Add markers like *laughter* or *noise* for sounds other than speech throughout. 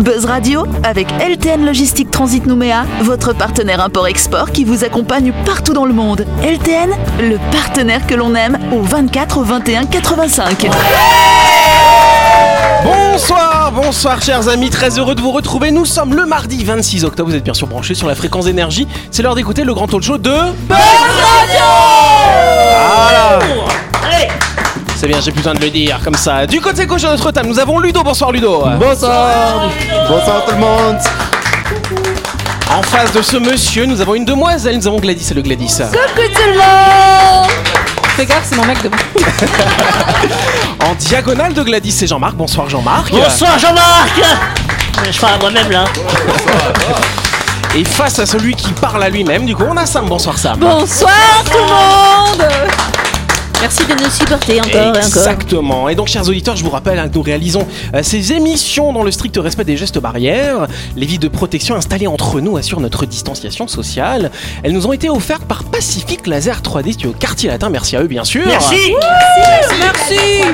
Buzz Radio avec LTN Logistique Transit Nouméa, votre partenaire import-export qui vous accompagne partout dans le monde. LTN, le partenaire que l'on aime au 24 21 85. Bonsoir, bonsoir chers amis, très heureux de vous retrouver. Nous sommes le mardi 26 octobre, vous êtes bien sûr branchés sur la fréquence d'énergie. C'est l'heure d'écouter le grand talk show de... Voilà C'est bien, j'ai plus besoin de le dire comme ça. Du côté gauche de notre table, nous avons Ludo. Bonsoir Ludo. Bonsoir Bonsoir tout le monde En face de ce monsieur, nous avons une demoiselle, nous avons Gladys et le Gladys. Coucou tout le monde Fais gaffe, c'est mon mec devant. *laughs* En diagonale de Gladys, c'est Jean-Marc. Bonsoir Jean-Marc. Bonsoir Jean-Marc Je parle à moi-même là. *laughs* Et face à celui qui parle à lui-même, du coup, on a Sam. Bonsoir Sam. Bonsoir tout le monde Merci de nous supporter encore et encore. Exactement. Et donc, chers auditeurs, je vous rappelle hein, que nous réalisons euh, ces émissions dans le strict respect des gestes barrières. Les vies de protection installées entre nous assurent notre distanciation sociale. Elles nous ont été offertes par Pacific Laser 3D Studio Quartier Latin. Merci à eux, bien sûr. Merci Merci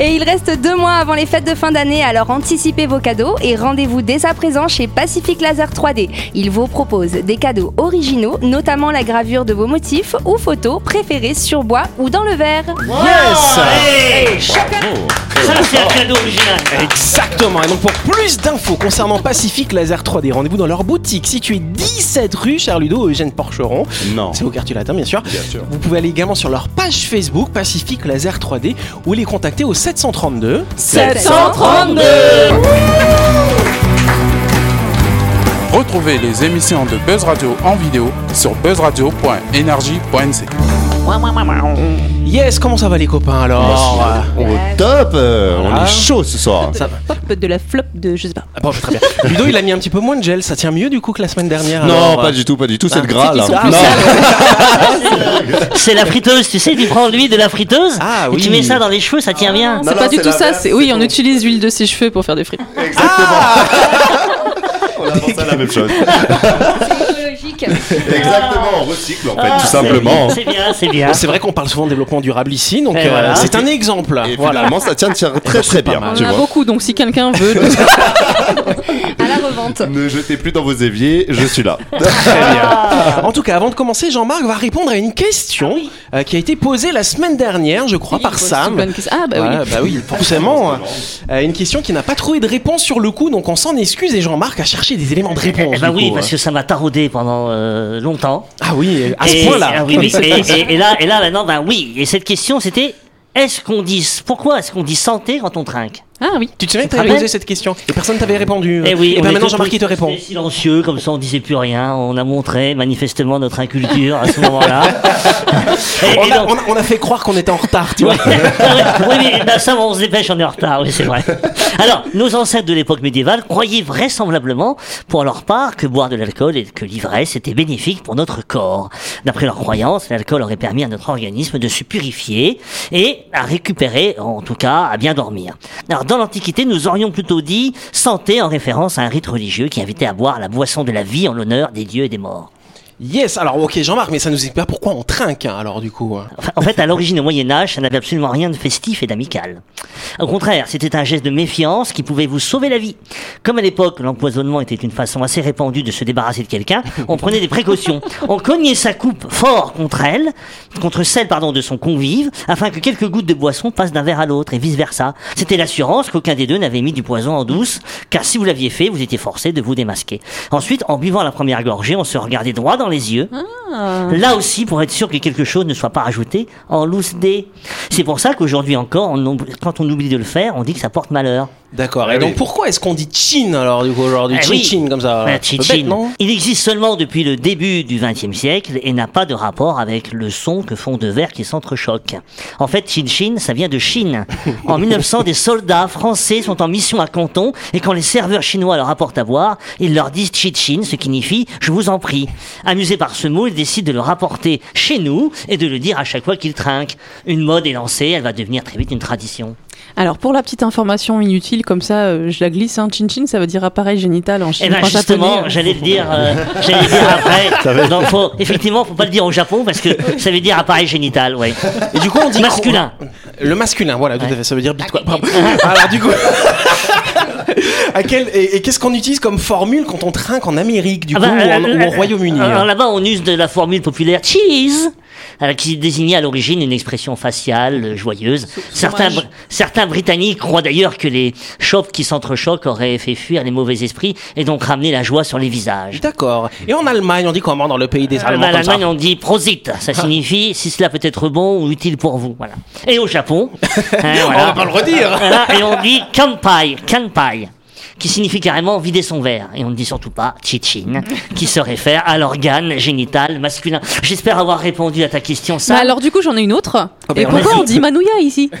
Et il reste deux mois avant les fêtes de fin d'année, alors anticipez vos cadeaux et rendez-vous dès à présent chez Pacific Laser 3D. Il vous propose des cadeaux originaux, notamment la gravure de vos motifs ou photos préférés sur bois ou dans le verre. Yes Hey, Ça c'est un cadeau original Exactement. Et donc pour plus d'infos concernant Pacific Laser 3D, rendez-vous dans leur boutique située 17 rue Charludo Eugène Porcheron. Non. C'est au quartier latin bien sûr. Bien sûr. Vous pouvez aller également sur leur page Facebook Pacific Laser 3D ou les contacter au 732 732 Retrouvez les émissions de Buzz Radio en vidéo sur buzzradio.energie.nc. Yes, comment ça va les copains alors Au top euh, On Ah. est chaud ce soir Ça va Pop de la flop de je sais pas. Ah bon, très bien. *laughs* Ludo, il a mis un petit peu moins de gel, ça tient mieux du coup que la semaine dernière. Non, alors, pas euh, du tout, pas du tout, c'est Ah, le gras c'est là. Non. *laughs* C'est la friteuse, tu sais, tu prends l'huile de la friteuse Ah, et tu mets ça dans les cheveux, ça tient bien. C'est non, pas du c'est tout ça, l'inverse, c'est oui, on utilise l'huile de ses cheveux pour faire des frites. On a pensé à la même chose. *laughs* *laughs* Exactement, on recycle en fait, Ah, tout simplement. C'est bien, c'est bien. C'est vrai qu'on parle souvent de développement durable ici, donc euh, voilà. c'est un exemple. Et voilà. finalement, ça tient, tient très très pas bien. mal. On en a beaucoup, donc si quelqu'un veut. *laughs* *laughs* Revente. Ne jetez plus dans vos éviers, je suis là. *laughs* Très bien. En tout cas, avant de commencer, Jean-Marc va répondre à une question euh, qui a été posée la semaine dernière, je crois, par Sam. Ah bah Voilà, oui. bah oui, forcément. Euh, une question qui n'a pas trouvé de réponse sur le coup, donc on s'en excuse et Jean-Marc a cherché des éléments de réponse. Eh ben du oui, coup. parce que ça m'a taraudé pendant euh, longtemps. Ah oui, à ce Et- point-là. ah oui, oui. Et, et- et là, et là, maintenant, ben oui. Et cette question, c'était est-ce qu'on dit, pourquoi est-ce qu'on dit santé quand on trinque? Ah oui. Tu te souviens que t'avais posé cette question et personne t'avait répondu. Eh oui, et on ben maintenant Jean-Marc il te répond. Silencieux, comme ça on disait plus rien. On a montré manifestement notre inculture à ce moment-là. Et- *laughs* On et a, donc- on a- on a fait croire qu'on était en retard, tu vois. *laughs* oui, mais bah, ça, on se dépêche, on est en retard, oui, c'est vrai. Alors, nos ancêtres de l'époque médiévale croyaient vraisemblablement, pour leur part, que boire de l'alcool et que l'ivresse était bénéfique pour notre corps. D'après leur croyance, l'alcool aurait permis à notre organisme de se purifier et à récupérer, en tout cas, à bien dormir. Alors, dans l'Antiquité, nous aurions plutôt dit santé en référence à un rite religieux qui invitait à boire la boisson de la vie en l'honneur des dieux et des morts. Yes, alors ok Jean-Marc, mais ça nous explique pas pourquoi on trinque hein, alors du coup. hein. En fait, à l'origine, au Moyen-Âge, ça n'avait absolument rien de festif et d'amical. Au contraire, c'était un geste de méfiance qui pouvait vous sauver la vie. Comme à l'époque, l'empoisonnement était une façon assez répandue de se débarrasser de quelqu'un, on prenait des précautions. On cognait sa coupe fort contre elle, contre celle, pardon, de son convive, afin que quelques gouttes de boisson passent d'un verre à l'autre et vice versa. C'était l'assurance qu'aucun des deux n'avait mis du poison en douce, car si vous l'aviez fait, vous étiez forcé de vous démasquer. Ensuite, en buvant la première gorgée, on se regardait droit dans les yeux, Là aussi, pour être sûr que quelque chose ne soit pas rajouté en loose dé. C'est pour ça qu'aujourd'hui encore, on quand on oublie de le faire, on dit que ça porte malheur. D'accord. Ah et donc pourquoi est-ce qu'on dit chin alors du coup aujourd'hui? Eh Chin comme ça chin bête, non? Il existe seulement depuis le début du XXe siècle et n'a pas de rapport avec le son que font deux verres qui s'entrechoquent. En fait, chin chin, ça vient de Chine. *laughs* En 1900, des soldats français sont en mission à Canton et quand les serveurs chinois leur apportent à boire, ils leur disent chin chin, ce qui signifie je vous en prie. Amusés par ce mot, ils décident de le rapporter chez nous et de le dire à chaque fois qu'ils trinquent. Une mode est lancée, elle va devenir très vite une tradition. Alors pour la petite information inutile, comme ça, euh, je la glisse. Hein, chin chin, ça veut dire appareil génital en Eh chinois. ben justement, j'allais le *laughs* dire, euh, j'allais le dire après. Donc faut, effectivement, faut pas le dire au Japon parce que ça veut dire appareil génital, ouais. Et du coup on dit Masculin. Le masculin, voilà, tout à fait, ça veut dire bite quoi. Pardon. *laughs* alors du coup *laughs* À quel- et et qu'est-ce qu'on utilise comme formule quand on trinque en Amérique, du Ah coup, bah, ou, en- euh, ou au euh, Royaume-Uni Alors hein là-bas, on use de la formule populaire cheese, euh, qui désignait à l'origine une expression faciale euh, joyeuse. Certains, Br- certains Britanniques croient d'ailleurs que les chopes qui s'entrechoquent auraient fait fuir les mauvais esprits et donc ramené la joie sur les visages. D'accord. Et en Allemagne, on dit comment dans le pays des Euh, Allemands comme ça L'Allemagne, on dit prosit. Ça signifie si cela peut être bon ou utile pour vous. Voilà. Et au Japon, *laughs* hein, On va pas le redire. Et on dit kanpai, kanpai, qui signifie carrément vider son verre. Et on ne dit surtout pas chichin, *laughs* qui se réfère à l'organe génital masculin. J'espère avoir répondu à ta question, Bah ça. alors du coup j'en ai une autre. ben, Et pourquoi on dit Manouya ici *laughs* *laughs*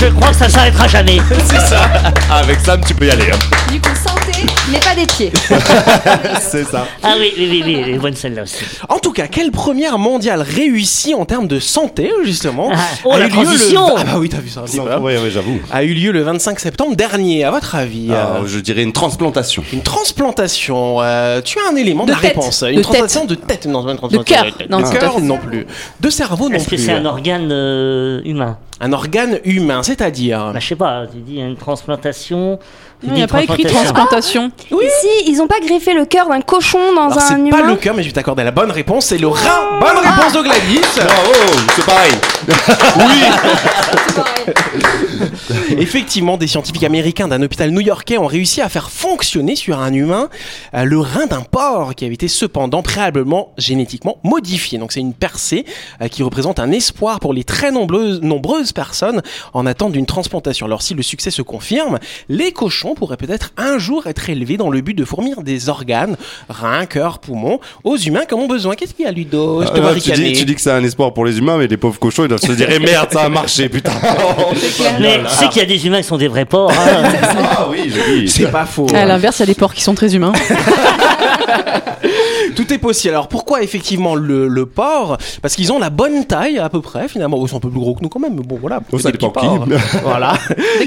Je crois que ça s'arrêtera jamais. C'est ça. Avec Sam, tu peux y aller. hein. Du coup, santé, mais pas des pieds. *laughs* C'est ça. Ah oui, oui, oui, oui, bonne celle-là aussi. En tout cas, quelle première mondiale réussie en termes de santé, justement Ah, oh, a la eu lieu le- transition Ah bah oui, t'as vu ça un petit peu, Oui, oui, j'avoue. A eu lieu le 25 septembre dernier, à votre avis Ah, euh, je dirais une transplantation. Une transplantation, euh, tu as un élément de, De la tête. réponse. Une De transplantation de tête, non, une transplantation cœur. tête. Non, de cœur non plus. De cerveau non Est-ce que plus. c'est un organe euh, humain? Un organe humain, c'est-à-dire bah, Je sais pas, tu dis une transplantation. Il n'y a pas écrit transplantation. Si, ils ont pas greffé le cœur d'un cochon dans Alors un c'est humain. pas le cœur, mais je vais t'accorder la bonne réponse, c'est le rein. Bonne réponse de Gladys. Bravo, c'est pareil. *laughs* *laughs* Effectivement, des scientifiques américains d'un hôpital new-yorkais ont réussi à faire fonctionner sur un humain euh, le rein d'un porc qui avait été cependant préalablement génétiquement modifié. Donc c'est une percée euh, qui représente un espoir pour les très nombreuses, nombreuses personnes en attente d'une transplantation. Alors si le succès se confirme, les cochons pourraient peut-être un jour être élevés dans le but de fournir des organes, reins, cœur, poumons, aux humains qui en ont besoin. Qu'est-ce qu'il y a Ludo Je te vois Euh, tu, dis, tu dis que c'est un espoir pour les humains, mais les pauvres cochons, ils doivent se dire eh merde, ça a marché, *laughs* putain. Mais tu sais qu'il y a des humains qui sont des vrais porcs. hein. *laughs* ah oui. C'est pas faux. À l'inverse, il y a des porcs qui sont très humains. *laughs* Tout est possible. Alors pourquoi effectivement le, le porc Parce qu'ils ont la bonne taille à peu près finalement. Ils sont un peu plus gros que nous quand même. Mais bon voilà. Oh, ça dépend qui. porcs. *laughs* voilà.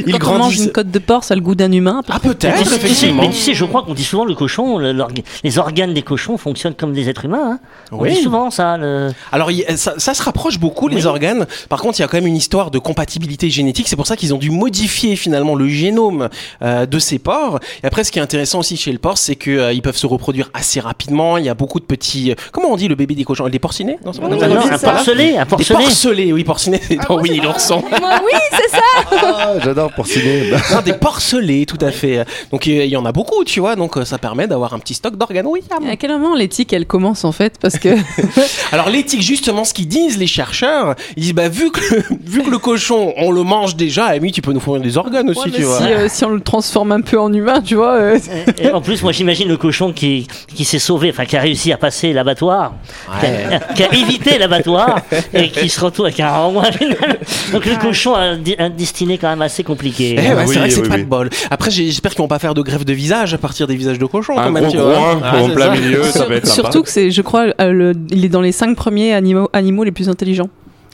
Ils Quand on mange grandissent. une côte de porc, ça a le goût d'un humain. Ah peut-être effectivement. mais tu sais, je crois qu'on dit souvent le cochon, le- les organes des cochons fonctionnent comme des êtres humains. hein. On Oui. dit souvent ça. le- Alors ça, ça se rapproche beaucoup les organes. Par contre, il y a quand même une histoire de compatibilité génétique. C'est pour ça qu'ils ont dû modifier finalement le génome euh, de ces porcs. Et après, ce qui est intéressant aussi chez le porc, c'est que euh, peuvent se reproduire assez rapidement. Il y a beaucoup de petits. euh, comment on dit le bébé des cochons? Des porcinés Non, c'est pas comme ça un porcelet, un Des porcelet. porcelets, oui, porcinés, c'est dans Winnie l'ourson. Moi, oui, c'est ça. *laughs* Ah, J'adore porciner. *laughs* Non, des porcelets, tout à fait. Donc il y en a beaucoup, tu vois. Donc euh, ça permet d'avoir un petit stock d'organes. Oui. À quel moment l'éthique elle commence en fait? Parce que *laughs* Alors l'éthique, justement, ce qu'ils disent les chercheurs, ils disent bah vu que vu que le cochon, on le mange déjà, la limite, tu peux nous fournir des organes aussi, Ouais, mais tu vois. si, euh, si on le transforme un peu en humain, tu vois. euh, Et en plus, moi j'imagine le cochon qui, qui s'est sauvé, enfin qui a réussi à passer l'abattoir, qui, a, qui a évité l'abattoir et qui se retrouve avec un renvoi final. Donc le cochon a un, destiné quand même assez compliqué. Eh ouais, Oui, c'est vrai que c'est oui, pas oui. de bol. Après, j'espère qu'ils vont pas faire de greffe de visage à partir des visages de cochons, Un gros groin Ah, en c'est plein ça. milieu, ça va être sympa. Surtout que c'est, je crois, euh, le- il est dans les cinq premiers animaux, animaux les plus intelligents.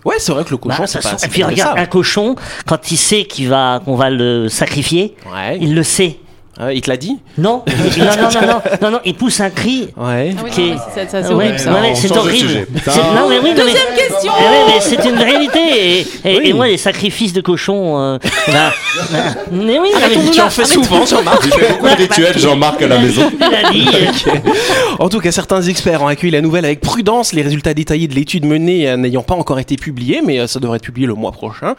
Ouais, c'est vrai que le Bah, cochon, de c'est pas. et puis regarde, ça. un cochon, quand il sait qu'il va, qu'on va le sacrifier, Ouais. il le sait. Ah, il te l'a dit Non, *laughs* non, non, non, non, non, non, il pousse un cri. Ouais. c'est, horrible ouais, ça. ouais, on c'est horrible. sujet. C'est- Non, mais oui, non, mais- question Eh c'est une réalité. Et, moi, les sacrifices de cochons. euh, bah, *laughs* mais oui, Tu en fais souvent, Jean-Marc. Il fait beaucoup de rituels, Jean-Marc, à la maison. *laughs* En tout cas, certains experts ont accueilli la nouvelle avec prudence. Les résultats détaillés de l'étude menée euh, n'ayant pas encore été publiés, mais euh, ça devrait être publié le mois prochain.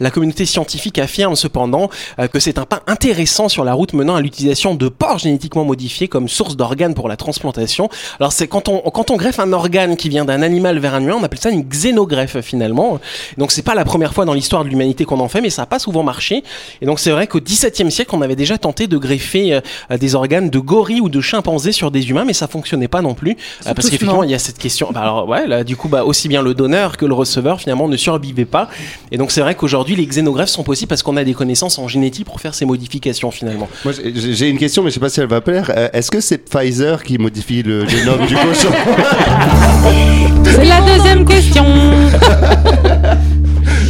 La communauté scientifique affirme cependant que c'est un pas intéressant sur la route menant à l'utilisation de porcs génétiquement modifiés comme source d'organes pour la transplantation. Alors c'est quand on quand on greffe un organe qui vient d'un animal vers un humain, on appelle ça une xénogreffe finalement. Donc c'est pas la première fois dans l'histoire de l'humanité qu'on en fait, mais ça a pas souvent marché. Et donc c'est vrai qu'au XVIIe siècle, on avait déjà tenté de greffer euh, des organes de gorilles ou de chimpanzés sur des humains, mais ça fonctionnait pas non plus euh, parce qu'effectivement il y a cette question. Bah alors ouais, là du coup bah aussi bien le donneur que le receveur finalement ne survivaient pas. Et donc c'est vrai qu'aujourd'hui les xénogreffes sont possibles parce qu'on a des connaissances en génétique pour faire ces modifications finalement. Moi, j'ai une question, mais je sais pas si elle va plaire. Euh, Est-ce que c'est Pfizer qui modifie le génome du cochon *laughs* C'est la deuxième question. *laughs*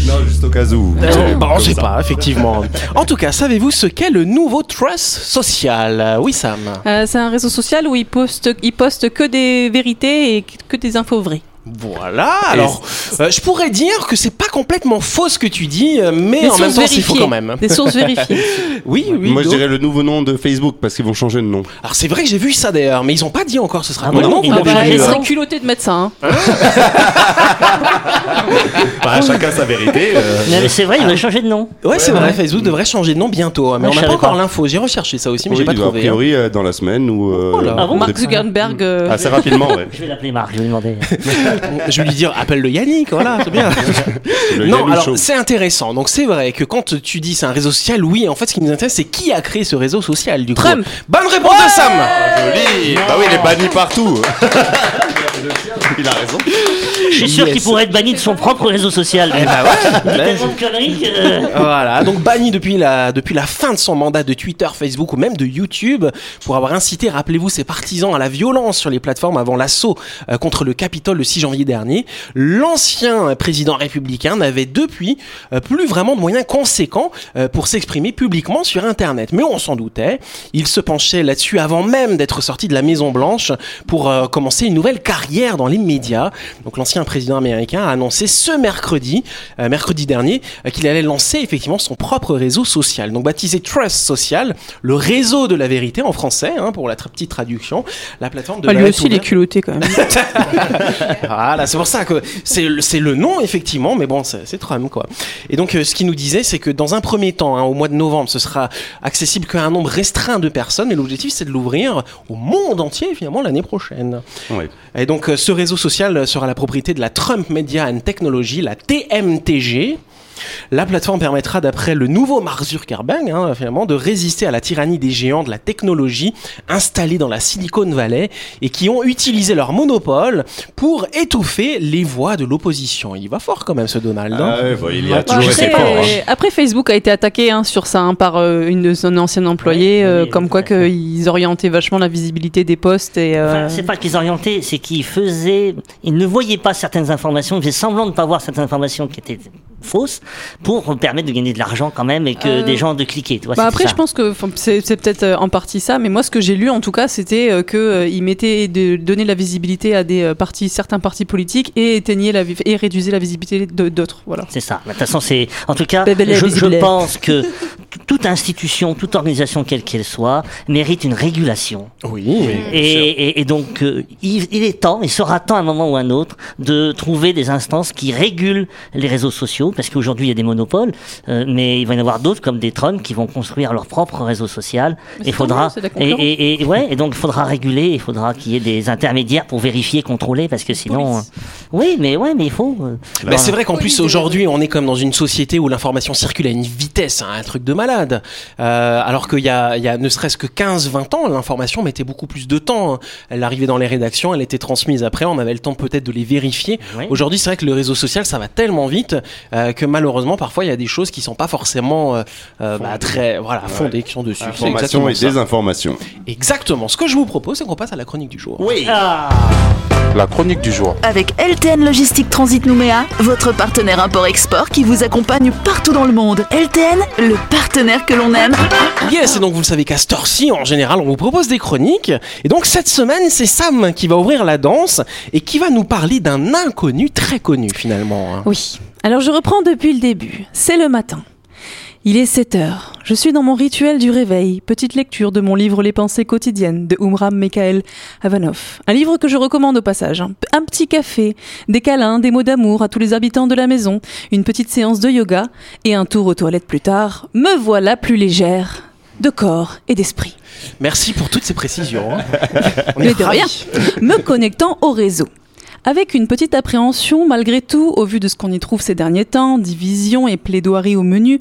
Non, juste au cas où. Euh, bah, on Comme sait ça. pas, effectivement. en tout cas, savez-vous ce qu'est le nouveau trust social? Euh, Oui, Sam. Euh, c'est un réseau social où ils postent, ils postent que des vérités et que des infos vraies. Voilà. Alors, euh, je pourrais dire que c'est pas complètement faux ce que tu dis, euh, mais Des en même sources temps, c'est faux vérifiées. quand même. Des sources vérifiées. *laughs* Oui, oui. Moi, je donc- dirais le nouveau nom de Facebook parce qu'ils vont changer de nom. Alors c'est vrai que j'ai vu ça d'ailleurs, mais ils ont pas dit encore ce sera Ah bon le nom Ils qu'on l'ont a pas vu, Bah, serait de mettre *laughs* Hein. Bah, chacun sa vérité. euh. Non, mais c'est vrai, il va changer de nom. Ouais, c'est vrai, Facebook devrait changer de nom bientôt, hein, mais Ouais, on je n'a pas savais encore pas. l'info. J'ai recherché ça aussi, mais Oui, j'ai pas bah, trouvé. A priori, euh, dans la semaine ou. euh, Oh là. Ah bon au Mark début. Zuckerberg. euh, Assez rapidement, ouais. Je vais l'appeler Marc, je vais lui demander. hein. *laughs* Je vais lui dire, appelle le Yannick, voilà, c'est bien. *laughs* Le non, alors c'est intéressant. Donc c'est vrai que quand tu dis c'est un réseau social, oui, en fait, ce qui nous intéresse, c'est qui a créé ce réseau social du coup. Trump. Bonne réponse de Sam. Joli Bah oui, il est banni partout *laughs* Il a raison. Je suis sûr Yes. qu'il pourrait être banni de son propre réseau social. Eh bah ouais. *laughs* Il dit tellement de conneries que- Voilà, donc banni depuis la, depuis la fin de son mandat de Twitter, Facebook ou même de YouTube pour avoir incité, rappelez-vous, ses partisans à la violence sur les plateformes avant l'assaut euh, contre le Capitole le 6 janvier dernier. L'ancien président républicain n'avait depuis euh, plus vraiment de moyens conséquents euh, pour s'exprimer publiquement sur Internet. Mais on s'en doutait, il se penchait là-dessus avant même d'être sorti de la Maison Blanche pour commencer une nouvelle carrière dans les médias. Donc l'ancien président américain a annoncé ce mercredi, euh, mercredi dernier, euh, qu'il allait lancer effectivement son propre réseau social. Donc baptisé Trust Social, le réseau de la vérité en français, hein, pour la très petite traduction. La plateforme de bah, lui aussi, il est culotté quand même. *laughs* *laughs* voilà, c'est pour ça que c'est le- nom effectivement, mais bon, c'est Trump quoi. Et donc, euh, ce qu'il nous disait, c'est que dans un premier temps, hein, au mois de novembre, ce sera accessible qu'à un nombre restreint de personnes, et l'objectif, c'est de l'ouvrir au monde entier finalement l'année prochaine. Et donc, euh, ce réseau social sera la propriété de la Trump Media and Technology, la TMTG. La plateforme permettra, d'après le nouveau Mark Zuckerberg, hein, finalement, de résister à la tyrannie des géants de la technologie installés dans la Silicon Valley et qui ont utilisé leur monopole pour étouffer les voix de l'opposition. Il va fort quand même, ce Donald. hein. Ah ouais, bah, il y a Ouais, toujours été Après, fort. hein. euh, après, Facebook a été attaqué hein, sur ça hein, par euh, une de son ancienne employée, Ouais, euh, oui, comme quoi qu'ils orientaient vachement la visibilité des posts et. euh, Enfin, c'est pas qu'ils orientaient, c'est qu'ils faisaient, ils ne voyaient pas certaines informations, ils faisaient semblant de ne pas voir certaines informations qui étaient fausses pour permettre de gagner de l'argent quand même et que Euh, des gens de cliquer. Tu vois, Bah après, je pense que c'est peut-être euh, en partie ça, mais moi, ce que j'ai lu en tout cas, c'était euh, que euh, ils mettaient de donner la visibilité à des partis, certains partis politiques et éteignaient la et réduisaient la visibilité d'autres. Voilà. C'est ça. De toute façon, c'est. En tout cas, je, pense que *laughs* toute institution, toute organisation, quelle qu'elle soit, mérite une régulation. Oui. Et, et- et donc, euh, il, il est temps, il sera temps à un moment ou à un autre, de trouver des instances qui régulent les réseaux sociaux, parce qu'aujourd'hui il y a des monopoles, euh, mais il va y en avoir d'autres comme des Trump qui vont construire leur propre réseau social. C'est faudra la et, et, et- ouais, et donc il faudra réguler, il faudra qu'il y ait des intermédiaires pour vérifier, contrôler, parce que sinon, euh, oui, mais ouais, mais il faut. euh, Bah, c'est vrai qu'en plus aujourd'hui on est comme dans une société où l'information circule à une vitesse, hein, un truc de malade. Euh, alors qu'il y a, il y a ne serait-ce que 15-20 ans, l'information mettait beaucoup plus de temps. hein. Elle arrivait dans les rédactions, elle était transmise après, on avait le temps peut-être de les vérifier. Oui. Aujourd'hui c'est vrai que le réseau social ça va tellement vite euh, que malheureusement parfois il y a des choses qui sont pas forcément euh, bah, très voilà fondées qui sont dessus. Information exactement et ça. désinformation. Exactement. Ce que je vous propose c'est qu'on passe à la chronique du jour. Oui. Ah, La chronique du jour. Avec LTN Logistique Transit Nouméa, votre partenaire import-export qui vous accompagne partout dans le monde. LTN, le partenaire que l'on aime. Yes, et donc vous le savez qu'à cette heure-ci, en général, on vous propose des chroniques. Et donc cette semaine, c'est Sam qui va ouvrir la danse et qui va nous parler d'un inconnu très connu finalement. hein. Oui. Alors je reprends depuis le début. C'est le matin. Il est 7 heures. Je suis dans mon rituel du réveil, petite lecture de mon livre Les pensées quotidiennes de Umram Mikhail Avanov. Un livre que je recommande au passage. Un, petit café, des câlins, des mots d'amour à tous les habitants de la maison, une petite séance de yoga et un tour aux toilettes plus tard. Me voilà plus légère de corps et d'esprit. Merci pour toutes ces précisions. hein. *laughs* Mais de rien. me connectant au réseau. Avec une petite appréhension malgré tout, au vu de ce qu'on y trouve ces derniers temps, division et plaidoirie au menu,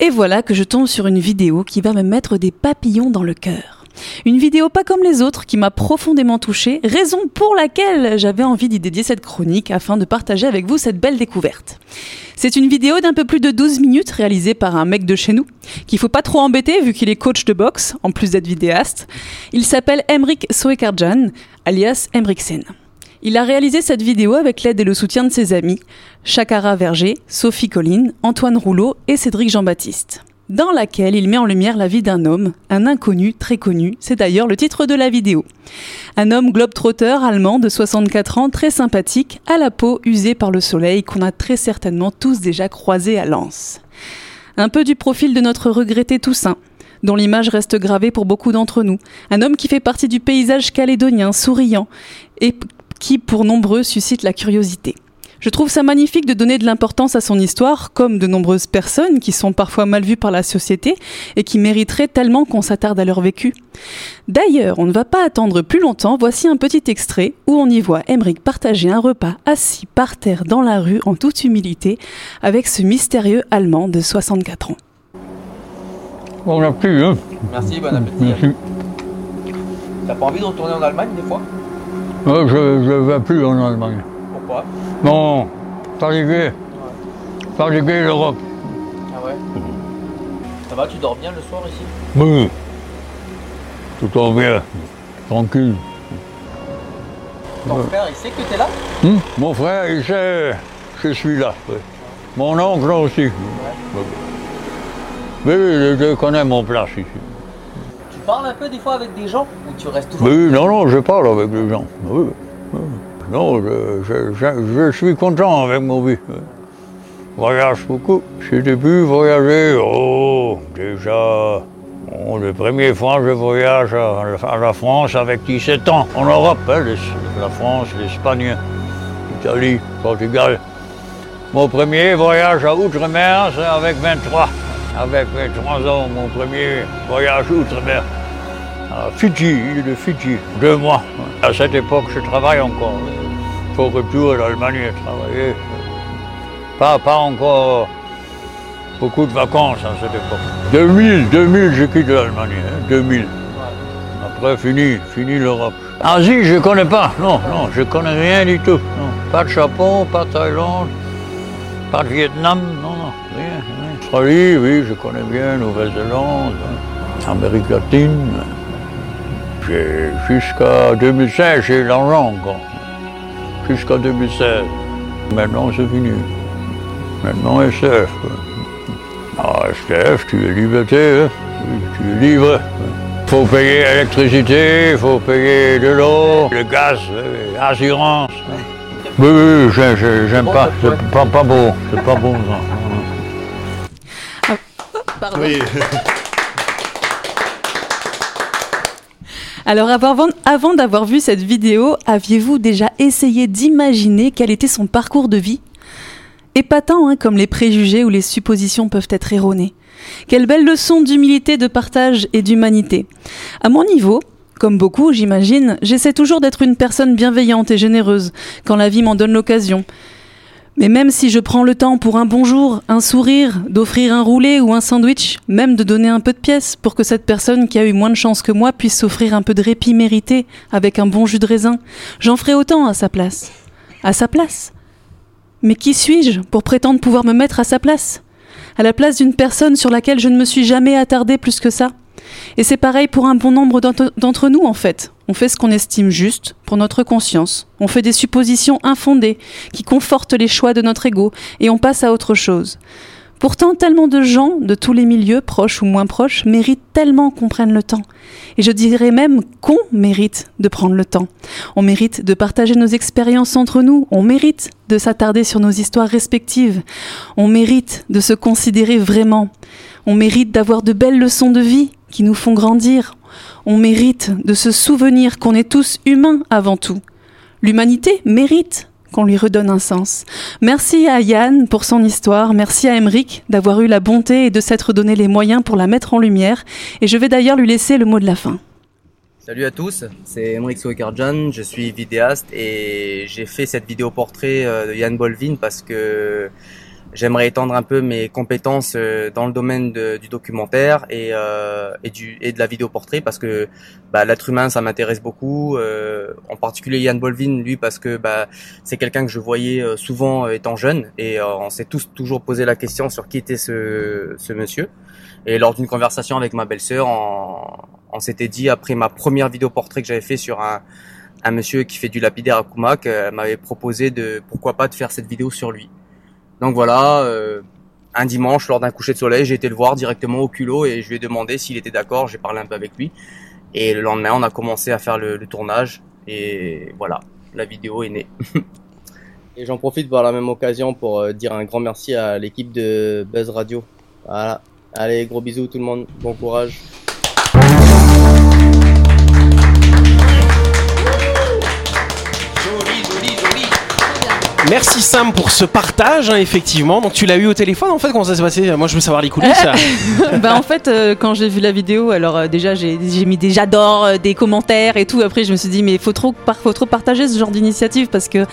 et voilà que je tombe sur une vidéo qui va me mettre des papillons dans le cœur. Une vidéo pas comme les autres qui m'a profondément touchée, raison pour laquelle j'avais envie d'y dédier cette chronique afin de partager avec vous cette belle découverte. C'est une vidéo d'un peu plus de 12 minutes réalisée par un mec de chez nous, qu'il faut pas trop embêter vu qu'il est coach de boxe, en plus d'être vidéaste. Il s'appelle Emrik Soekarjan, alias Emriksen. Il a réalisé cette vidéo avec l'aide et le soutien de ses amis, Chakara Verger, Sophie Colline, Antoine Rouleau et Cédric Jean-Baptiste. dans laquelle il met en lumière la vie d'un homme, un inconnu très connu, c'est d'ailleurs le titre de la vidéo. Un homme globe-trotteur allemand de 64 ans, très sympathique, à la peau usée par le soleil, qu'on a très certainement tous déjà croisé à Lens. Un peu du profil de notre regretté Toussaint, dont l'image reste gravée pour beaucoup d'entre nous. Un homme qui fait partie du paysage calédonien, souriant, et qui pour nombreux suscite la curiosité. Je trouve ça magnifique de donner de l'importance à son histoire, comme de nombreuses personnes qui sont parfois mal vues par la société et qui mériteraient tellement qu'on s'attarde à leur vécu. D'ailleurs, on ne va pas attendre plus longtemps, voici un petit extrait où on y voit Emmerich partager un repas assis par terre dans la rue en toute humilité avec ce mystérieux Allemand de 64 ans. On n'a plus, hein Merci, bon appétit. Merci. T'as pas envie de retourner en Allemagne des fois? Euh, je ne vais plus en Allemagne. Pourquoi? Non, fatigué. Fatigué l'Europe. Ah ouais? Ça va, tu dors bien le soir ici? Oui. Tout en bien. Tranquille. Ton frère, il sait que t'es là? Hum, Mon frère, il sait, je suis là. oui. Mon oncle aussi. Oui, je connais mon place ici. Parles un peu des fois avec des gens Ou tu restes toujours Oui, non, non, je parle avec les gens. Non, je, suis content avec mon vie. Voyage beaucoup. J'ai début voyager, oh, déjà. Bon, la première fois, je voyage à, la France avec 17 ans, en Europe, hein, les- la France, l'Espagne, l'Italie, Portugal. Mon premier voyage à Outre-mer, c'est avec 23. Avec 23 ans, mon premier voyage outre-mer à Fidji, île de Fidji, deux mois. À cette époque, je travaille encore. Pour retour à l'Allemagne, travailler. Pas, pas encore beaucoup de vacances à cette époque. 2000, 2000, je quitte l'Allemagne, hein, 2000. Après, fini, fini l'Europe. Asie, je connais pas, non, non, je connais rien du tout. Pas de Japon, pas de Thaïlande, pas de Vietnam, non, non, rien, Australie, oui, je connais bien, Nouvelle-Zélande. Amérique latine. Jusqu'à 2016, j'ai eu l'argent encore. Jusqu'à 2016. Maintenant, c'est fini. Maintenant, SF. Ah, SDF, tu es liberté, hein. Tu es libre. faut payer l'électricité, faut payer de l'eau, le gaz, euh, assurance. hein. Oui, oui, j'ai- j'ai- j'aime pas, c'est pas, pas bon, c'est pas bon ça. Pardon. Oui. *laughs* Alors avant, avant d'avoir vu cette vidéo, aviez-vous déjà essayé d'imaginer quel était son parcours de vie? Épatant, hein, comme les préjugés ou les suppositions peuvent être erronées. Quelle belle leçon d'humilité, de partage et d'humanité. À mon niveau, comme beaucoup, j'imagine, j'essaie toujours d'être une personne bienveillante et généreuse quand la vie m'en donne l'occasion. Mais même si je prends le temps pour un bonjour, un sourire, d'offrir un roulé ou un sandwich, même de donner un peu de pièces pour que cette personne qui a eu moins de chance que moi puisse s'offrir un peu de répit mérité avec un bon jus de raisin, j'en ferai autant à sa place. À sa place. Mais qui suis-je pour prétendre pouvoir me mettre à sa place? À la place d'une personne sur laquelle je ne me suis jamais attardée plus que ça? Et c'est pareil pour un bon nombre d'entre d'entre nous en fait. On fait ce qu'on estime juste pour notre conscience. On fait des suppositions infondées qui confortent les choix de notre ego et on passe à autre chose. Pourtant, tellement de gens de tous les milieux, proches ou moins proches, méritent tellement qu'on prenne le temps. Et je dirais même qu'on mérite de prendre le temps. On mérite de partager nos expériences entre nous. On mérite de s'attarder sur nos histoires respectives. On mérite de se considérer vraiment. On mérite d'avoir de belles leçons de vie qui nous font grandir. On mérite de se souvenir qu'on est tous humains avant tout. L'humanité mérite qu'on lui redonne un sens. Merci à Yann pour son histoire, merci à Emeric d'avoir eu la bonté et de s'être donné les moyens pour la mettre en lumière, et je vais d'ailleurs lui laisser le mot de la fin. Salut à tous, c'est Emric Soekerjan, je suis vidéaste et j'ai fait cette vidéo portrait euh, de Yann Bolvin parce que j'aimerais étendre un peu mes compétences euh, dans le domaine de- du documentaire et, euh, et, du, et de la vidéo portrait parce que bah, l'être humain ça m'intéresse beaucoup, euh, en particulier Yann Bolvin lui parce que bah, c'est quelqu'un que je voyais euh, souvent euh, étant jeune et on s'est tous toujours posé la question sur qui était ce, ce monsieur. Et lors d'une conversation avec ma belle-sœur, on, s'était dit après ma première vidéo portrait que j'avais fait sur un, un monsieur qui fait du lapidaire à Koumak, m'avait proposé de pourquoi pas de faire cette vidéo sur lui. Donc voilà, euh, un dimanche lors d'un coucher de soleil, j'ai été le voir directement au culot et je lui ai demandé s'il était d'accord. J'ai parlé un peu avec lui et le lendemain, on a commencé à faire le, tournage et voilà, la vidéo est née. *laughs* Et j'en profite par la même occasion pour euh, dire un grand merci à l'équipe de Buzz Radio. Voilà. Allez, gros bisous tout le monde. Bon courage. Merci Sam pour ce partage, hein, effectivement. Donc tu l'as eu au téléphone en fait, comment ça s'est passé? Moi je veux savoir les coulisses. *laughs* bah en fait euh, quand j'ai vu la vidéo alors euh, déjà j'ai mis des j'adore euh, des commentaires et tout. Après je me suis dit mais faut trop faut trop partager ce genre d'initiative parce que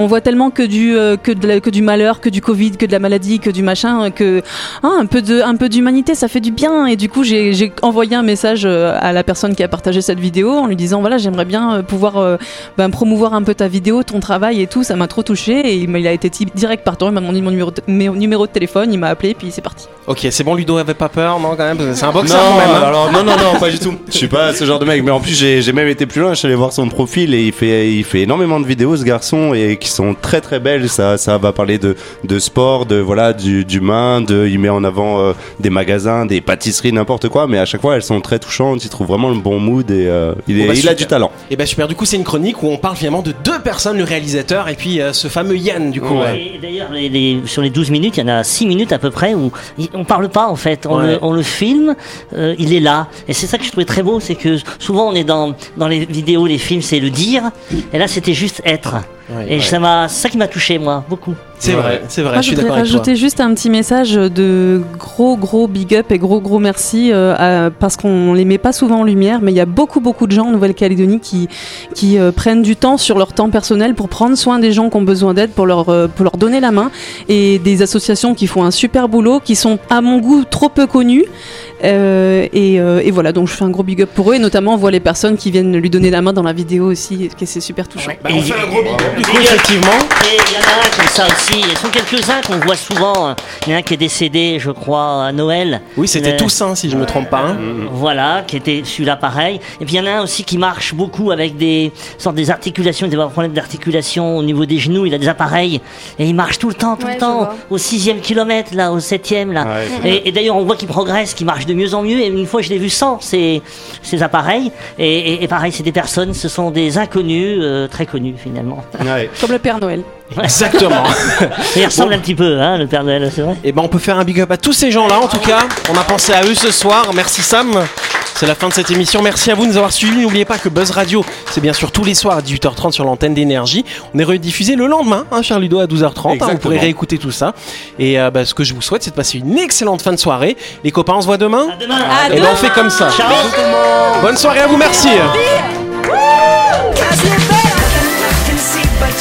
on voit tellement que du que de la- que du malheur que du covid que de la maladie que du machin euh, que ah, un peu d'humanité ça fait du bien. Et du coup j'ai envoyé un message à la personne qui a partagé cette vidéo en lui disant voilà j'aimerais bien pouvoir ben, promouvoir un peu ta vidéo ton travail et tout. Ça m'a trop touché et il a été direct partant il m'a demandé mon numéro de, mon numéro de téléphone il m'a appelé puis c'est parti ok, c'est bon, Ludo avait pas peur, non quand même C'est un Non, boxeur quand même. hein. alors non, non, non, *laughs* pas du tout. Je suis pas ce genre de mec. Mais en plus, j'ai même été plus loin. Je suis allé voir son profil et il fait, il fait énormément de vidéos, ce garçon, et qui sont très très belles. Ça, ça va parler de, de sport, de voilà, du- d'humain. De, il met en avant euh, des magasins, des pâtisseries, n'importe quoi. Mais à chaque fois, elles sont très touchantes. Il trouve vraiment le bon mood et euh, il, est, Bon, bah, il a du talent. Et bah super, du coup c'est une chronique où on parle finalement de deux personnes, le réalisateur et puis euh, ce fameux Yann du coup. Et D'ailleurs, les- les- sur les 12 minutes, il y en a 6 minutes à peu près où on parle pas en fait. On, Ouais. le, on le filme, euh, il est là. Et c'est ça que je trouvais très beau, c'est que souvent on est dans, dans les vidéos, les films, c'est le dire. Et là, c'était juste être. Ouais, et ouais. ça m'a, ça qui m'a touché moi, beaucoup. C'est vrai, c'est vrai, Moi, je suis voudrais rajouter juste un petit message de gros gros big up et gros gros merci euh, à- parce qu'on les met pas souvent en lumière, mais il y a beaucoup beaucoup de gens en Nouvelle-Calédonie qui qui euh, prennent du temps sur leur temps personnel pour prendre soin des gens qui ont besoin d'aide, pour leur euh, pour leur donner la main, et des associations qui font un super boulot, qui sont à mon goût trop peu connues. Euh, et, euh, et voilà, donc je fais un gros big up pour eux, et notamment on voit les personnes qui viennent lui donner la main dans la vidéo aussi, et c'est super touchant. Bah, on fait un gros big up euh, effectivement. Et il y en a un comme ça aussi. Ils sont quelques-uns qu'on voit souvent. Il y en a un qui est décédé, je crois, à Noël. Oui, c'était Euh, Toussaint si je me trompe pas. hein. Voilà, qui était celui-là pareil. Et puis il y en a un aussi qui marche beaucoup avec des sortes des articulations, des problèmes d'articulation au niveau des genoux. Il a des appareils et il marche tout le temps, tout Ouais, le temps, vois. au sixième kilomètre là, au septième là. Ouais. Et, et d'ailleurs on voit qu'il progresse, qu'il marche de mieux en mieux. Et une fois je l'ai vu sans ces, ces appareils. Et, et- et pareil, c'est des personnes, ce sont des inconnus, euh, très connus finalement. Ouais. Comme le Père Noël. Exactement. *laughs* Il ressemble un petit peu, hein, le Père Noël, c'est vrai. Et ben on peut faire un big up à tous ces gens-là en tout cas. On a pensé à eux ce soir. Merci Sam. C'est la fin de cette émission. Merci à vous de nous avoir suivis. N'oubliez pas que Buzz Radio, c'est bien sûr tous les soirs à 18h30 sur l'antenne d'énergie. On est rediffusé le lendemain, hein, cher Ludo, à 12h30. hein. vous pourrez réécouter tout ça. Et euh, bah, ce que je vous souhaite, c'est de passer une excellente fin de soirée. Les copains, on se voit demain. À demain. Et ben on fait comme ça. Ciao. Bonne soirée à vous, merci.